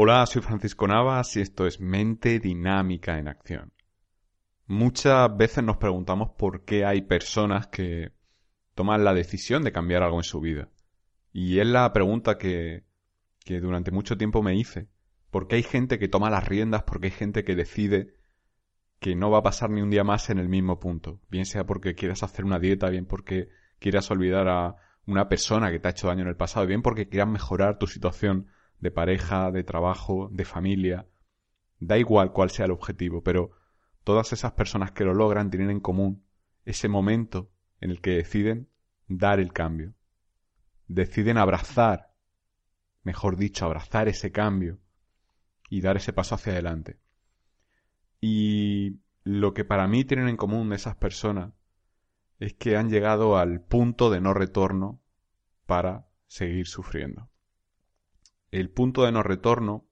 Hola, soy Francisco Navas y esto es Mente Dinámica en Acción. Muchas veces nos preguntamos por qué hay personas que toman la decisión de cambiar algo en su vida. Y es la pregunta que, que durante mucho tiempo me hice. ¿Por qué hay gente que toma las riendas? ¿Por qué hay gente que decide que no va a pasar ni un día más en el mismo punto? Bien sea porque quieras hacer una dieta, bien porque quieras olvidar a una persona que te ha hecho daño en el pasado, bien porque quieras mejorar tu situación de pareja, de trabajo, de familia. Da igual cuál sea el objetivo, pero todas esas personas que lo logran tienen en común ese momento en el que deciden dar el cambio. Deciden abrazar, mejor dicho, abrazar ese cambio y dar ese paso hacia adelante. Y lo que para mí tienen en común esas personas es que han llegado al punto de no retorno para seguir sufriendo el punto de no retorno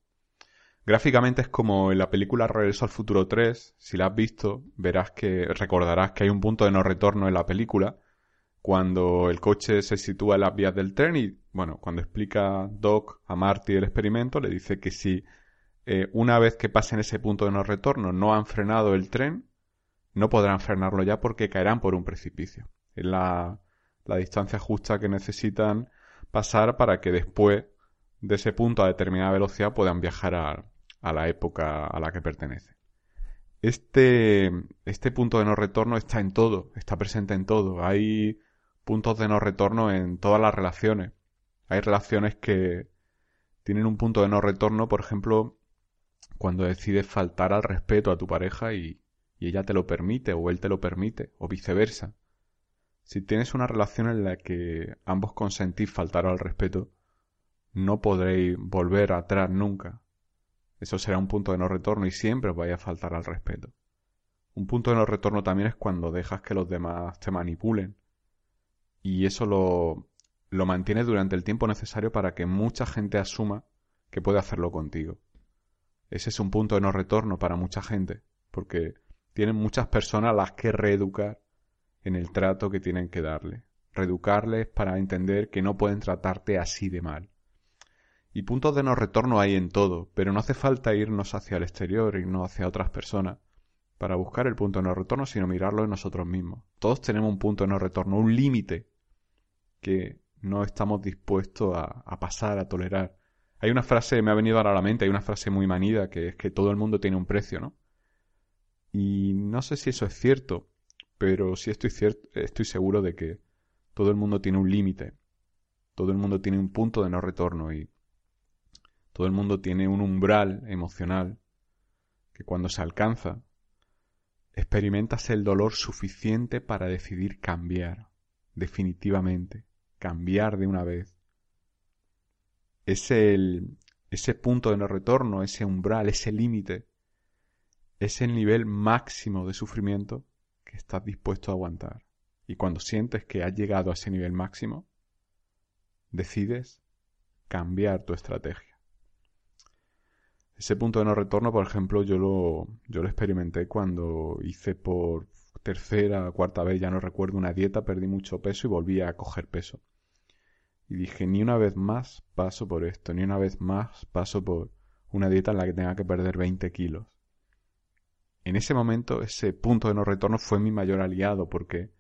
gráficamente es como en la película Regreso al Futuro 3. Si la has visto, verás que recordarás que hay un punto de no retorno en la película cuando el coche se sitúa en las vías del tren y, bueno, cuando explica Doc a Marty el experimento, le dice que si eh, una vez que pasen ese punto de no retorno no han frenado el tren, no podrán frenarlo ya porque caerán por un precipicio. Es la, la distancia justa que necesitan pasar para que después de ese punto a determinada velocidad puedan viajar a, la época a la que pertenece. Este, este punto de no retorno está en todo, está presente en todo. Hay puntos de no retorno en todas las relaciones. Hay relaciones que tienen un punto de no retorno, por ejemplo, cuando decides faltar al respeto a tu pareja y, y ella te lo permite o él te lo permite, o viceversa. Si tienes una relación en la que ambos consentís faltar al respeto, no podréis volver atrás nunca. Eso será un punto de no retorno y siempre os vaya a faltar al respeto. Un punto de no retorno también es cuando dejas que los demás te manipulen. Y eso lo, lo mantienes durante el tiempo necesario para que mucha gente asuma que puede hacerlo contigo. Ese es un punto de no retorno para mucha gente, porque tienen muchas personas las que reeducar en el trato que tienen que darle. Reeducarles para entender que no pueden tratarte así de mal. Y puntos de no retorno hay en todo, pero no hace falta irnos hacia el exterior, irnos hacia otras personas para buscar el punto de no retorno, sino mirarlo en nosotros mismos. Todos tenemos un punto de no retorno, un límite que no estamos dispuestos a, pasar, a tolerar. Hay una frase, me ha venido ahora a la mente, hay una frase muy manida que es que todo el mundo tiene un precio, ¿no? Y no sé si eso es cierto, pero sí estoy, estoy seguro de que todo el mundo tiene un límite, todo el mundo tiene un punto de no retorno y todo el mundo tiene un umbral emocional que cuando se alcanza, experimentas el dolor suficiente para decidir cambiar, definitivamente, cambiar de una vez. Es el, ese punto de no retorno, ese umbral, ese límite, es el nivel máximo de sufrimiento que estás dispuesto a aguantar. Y cuando sientes que has llegado a ese nivel máximo, decides cambiar tu estrategia. Ese punto de no retorno, por ejemplo, yo lo, yo lo experimenté cuando hice por tercera, cuarta vez, ya no recuerdo, una dieta, perdí mucho peso y volví a coger peso. Y dije, ni una vez más paso por esto, ni una vez más paso por una dieta en la que tenga que perder 20 kilos. En ese momento, ese punto de no retorno fue mi mayor aliado porque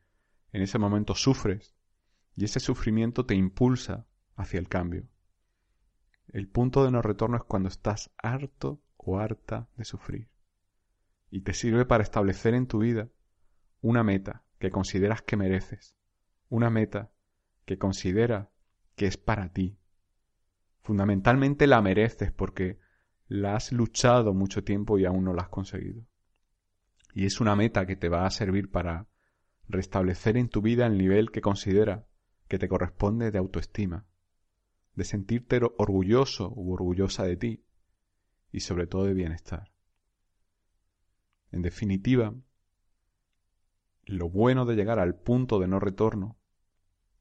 en ese momento sufres y ese sufrimiento te impulsa hacia el cambio. El punto de no retorno es cuando estás harto o harta de sufrir. Y te sirve para establecer en tu vida una meta que consideras que mereces. Una meta que considera que es para ti. Fundamentalmente la mereces porque la has luchado mucho tiempo y aún no la has conseguido. Y es una meta que te va a servir para restablecer en tu vida el nivel que considera que te corresponde de autoestima, de sentirte orgulloso u orgullosa de ti y sobre todo de bienestar. En definitiva, lo bueno de llegar al punto de no retorno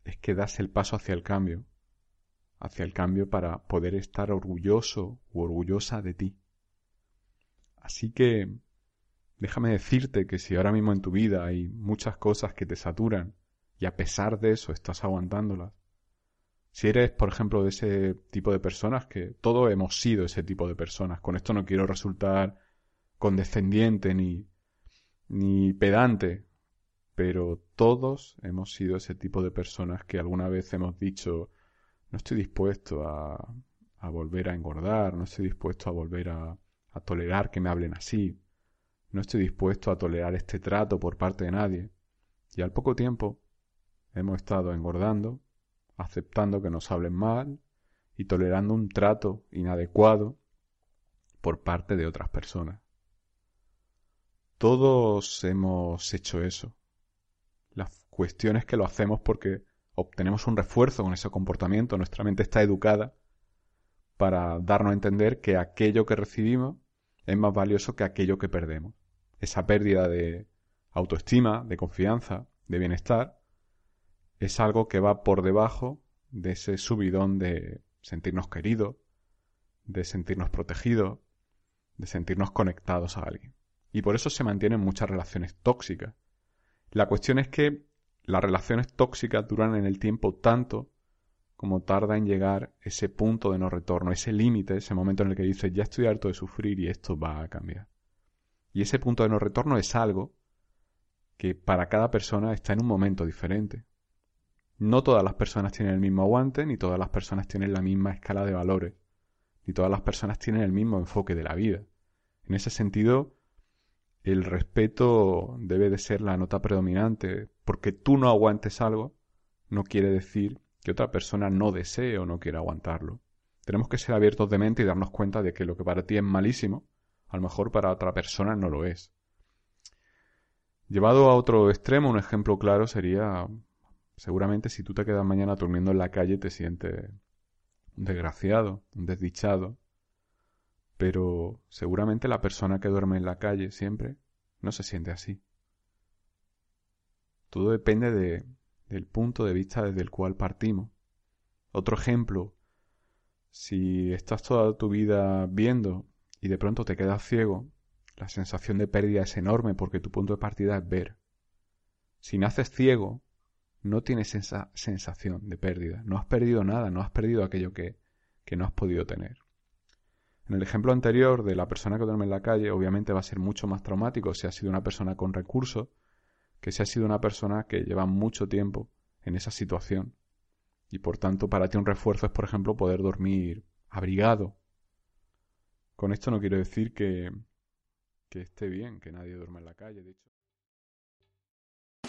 es que das el paso hacia el cambio, hacia el cambio para poder estar orgulloso u orgullosa de ti. Así que déjame decirte que si ahora mismo en tu vida hay muchas cosas que te saturan y a pesar de eso estás aguantándolas, si eres, por ejemplo, de ese tipo de personas, que todos hemos sido ese tipo de personas, con esto no quiero resultar condescendiente ni, ni pedante, pero todos hemos sido ese tipo de personas que alguna vez hemos dicho, no estoy dispuesto a, a volver a engordar, no estoy dispuesto a volver a, a tolerar que me hablen así, no estoy dispuesto a tolerar este trato por parte de nadie. Y al poco tiempo hemos estado engordando, aceptando que nos hablen mal y tolerando un trato inadecuado por parte de otras personas. Todos hemos hecho eso. La cuestión es que lo hacemos porque obtenemos un refuerzo con ese comportamiento. Nuestra mente está educada para darnos a entender que aquello que recibimos es más valioso que aquello que perdemos. Esa pérdida de autoestima, de confianza, de bienestar, es algo que va por debajo de ese subidón de sentirnos queridos, de sentirnos protegidos, de sentirnos conectados a alguien. Y por eso se mantienen muchas relaciones tóxicas, la cuestión es que las relaciones tóxicas duran en el tiempo tanto como tarda en llegar ese punto de no retorno, ese límite, ese momento en el que dices, ya estoy harto de sufrir y esto va a cambiar. Y ese punto de no retorno es algo que para cada persona está en un momento diferente. No todas las personas tienen el mismo aguante, ni todas las personas tienen la misma escala de valores, ni todas las personas tienen el mismo enfoque de la vida. En ese sentido, el respeto debe de ser la nota predominante, porque tú no aguantes algo no quiere decir que otra persona no desee o no quiera aguantarlo. Tenemos que ser abiertos de mente y darnos cuenta de que lo que para ti es malísimo, a lo mejor para otra persona no lo es. Llevado a otro extremo, un ejemplo claro sería, seguramente si tú te quedas mañana durmiendo en la calle te sientes un desgraciado, un desdichado, pero seguramente la persona que duerme en la calle siempre no se siente así. Todo depende de, del punto de vista desde el cual partimos. Otro ejemplo, si estás toda tu vida viendo y de pronto te quedas ciego, la sensación de pérdida es enorme porque tu punto de partida es ver. Si naces ciego, no tienes esa sensación de pérdida. No has perdido nada, no has perdido aquello que, que no has podido tener. En el ejemplo anterior de la persona que duerme en la calle, obviamente va a ser mucho más traumático si ha sido una persona con recursos que si ha sido una persona que lleva mucho tiempo en esa situación. Y por tanto, para ti un refuerzo es, por ejemplo, poder dormir abrigado. Con esto no quiero decir que, que esté bien que nadie duerma en la calle, de hecho.